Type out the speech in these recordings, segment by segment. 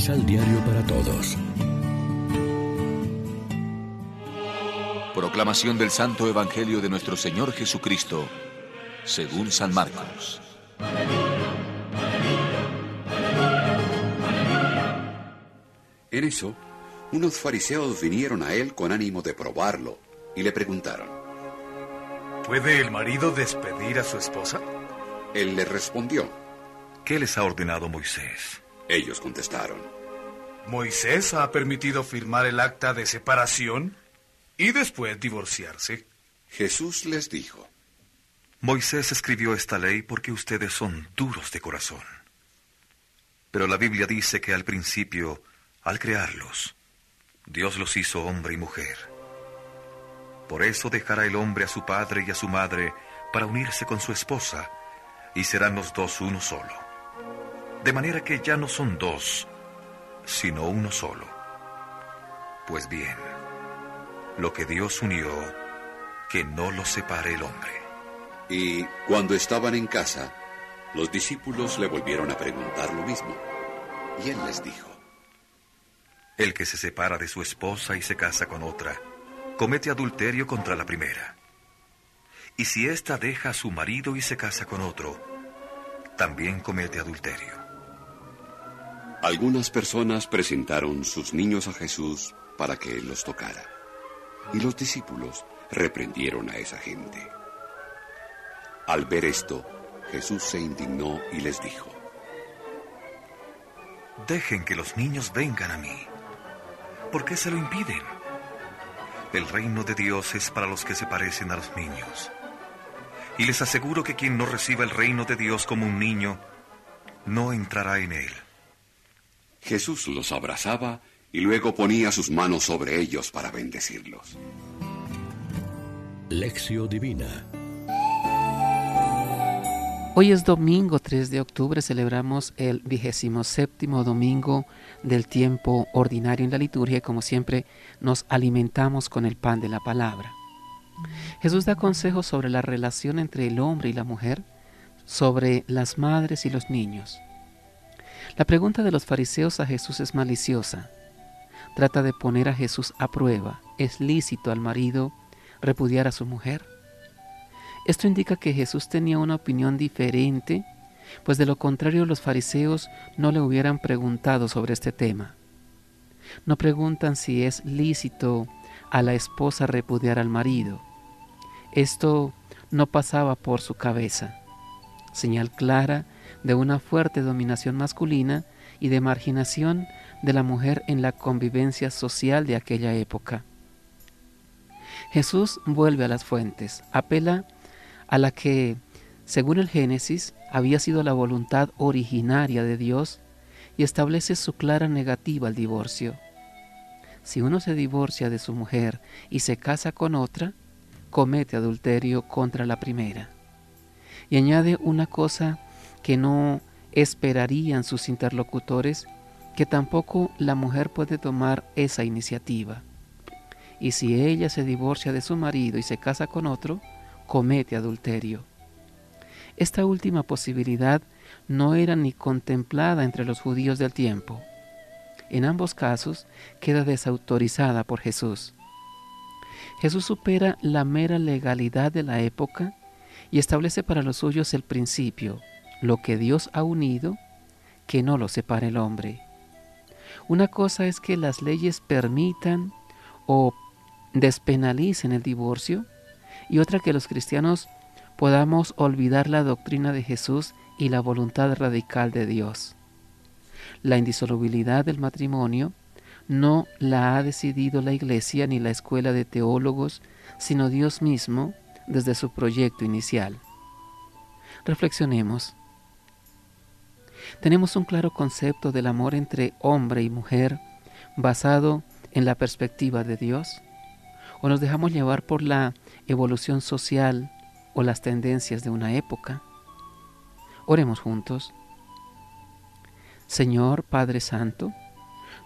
Misal Diario para Todos. Proclamación del Santo Evangelio de nuestro Señor Jesucristo, según San Marcos. En eso, unos fariseos vinieron a él con ánimo de probarlo y le preguntaron, ¿Puede el marido despedir a su esposa? Él le respondió, ¿qué les ha ordenado Moisés? Ellos contestaron, Moisés ha permitido firmar el acta de separación y después divorciarse. Jesús les dijo, Moisés escribió esta ley porque ustedes son duros de corazón. Pero la Biblia dice que al principio, al crearlos, Dios los hizo hombre y mujer. Por eso dejará el hombre a su padre y a su madre para unirse con su esposa, y serán los dos uno solo. De manera que ya no son dos, sino uno solo. Pues bien, lo que Dios unió, que no lo separe el hombre. Y cuando estaban en casa, los discípulos le volvieron a preguntar lo mismo. Y él les dijo, El que se separa de su esposa y se casa con otra, comete adulterio contra la primera. Y si ésta deja a su marido y se casa con otro, también comete adulterio. Algunas personas presentaron sus niños a Jesús para que él los tocara. Y los discípulos reprendieron a esa gente. Al ver esto, Jesús se indignó y les dijo, Dejen que los niños vengan a mí. ¿Por qué se lo impiden? El reino de Dios es para los que se parecen a los niños. Y les aseguro que quien no reciba el reino de Dios como un niño, no entrará en él. Jesús los abrazaba y luego ponía sus manos sobre ellos para bendecirlos. Lección Divina Hoy es domingo 3 de octubre, celebramos el vigésimo séptimo domingo del tiempo ordinario en la liturgia y como siempre nos alimentamos con el pan de la palabra. Jesús da consejos sobre la relación entre el hombre y la mujer, sobre las madres y los niños. La pregunta de los fariseos a Jesús es maliciosa. Trata de poner a Jesús a prueba. ¿Es lícito al marido repudiar a su mujer? Esto indica que Jesús tenía una opinión diferente, pues de lo contrario los fariseos no le hubieran preguntado sobre este tema. No preguntan si es lícito a la esposa repudiar al marido. Esto no pasaba por su cabeza. Señal clara de una fuerte dominación masculina y de marginación de la mujer en la convivencia social de aquella época. Jesús vuelve a las fuentes, apela a la que, según el Génesis, había sido la voluntad originaria de Dios y establece su clara negativa al divorcio. Si uno se divorcia de su mujer y se casa con otra, comete adulterio contra la primera. Y añade una cosa que no esperarían sus interlocutores, que tampoco la mujer puede tomar esa iniciativa. Y si ella se divorcia de su marido y se casa con otro, comete adulterio. Esta última posibilidad no era ni contemplada entre los judíos del tiempo. En ambos casos queda desautorizada por Jesús. Jesús supera la mera legalidad de la época y establece para los suyos el principio, lo que Dios ha unido, que no lo separe el hombre. Una cosa es que las leyes permitan o despenalicen el divorcio y otra que los cristianos podamos olvidar la doctrina de Jesús y la voluntad radical de Dios. La indisolubilidad del matrimonio no la ha decidido la Iglesia ni la escuela de teólogos, sino Dios mismo desde su proyecto inicial. Reflexionemos. Tenemos un claro concepto del amor entre hombre y mujer basado en la perspectiva de Dios o nos dejamos llevar por la evolución social o las tendencias de una época. Oremos juntos. Señor Padre Santo,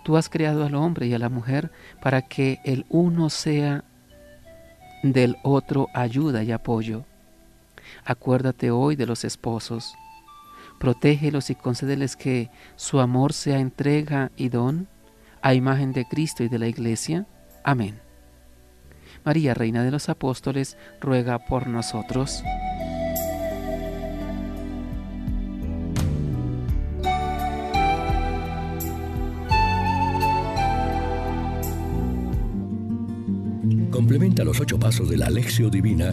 tú has creado al hombre y a la mujer para que el uno sea del otro ayuda y apoyo. Acuérdate hoy de los esposos. Protégelos y concédeles que su amor sea entrega y don a imagen de Cristo y de la Iglesia. Amén. María, Reina de los Apóstoles, ruega por nosotros. Complementa los ocho pasos de la Alexio Divina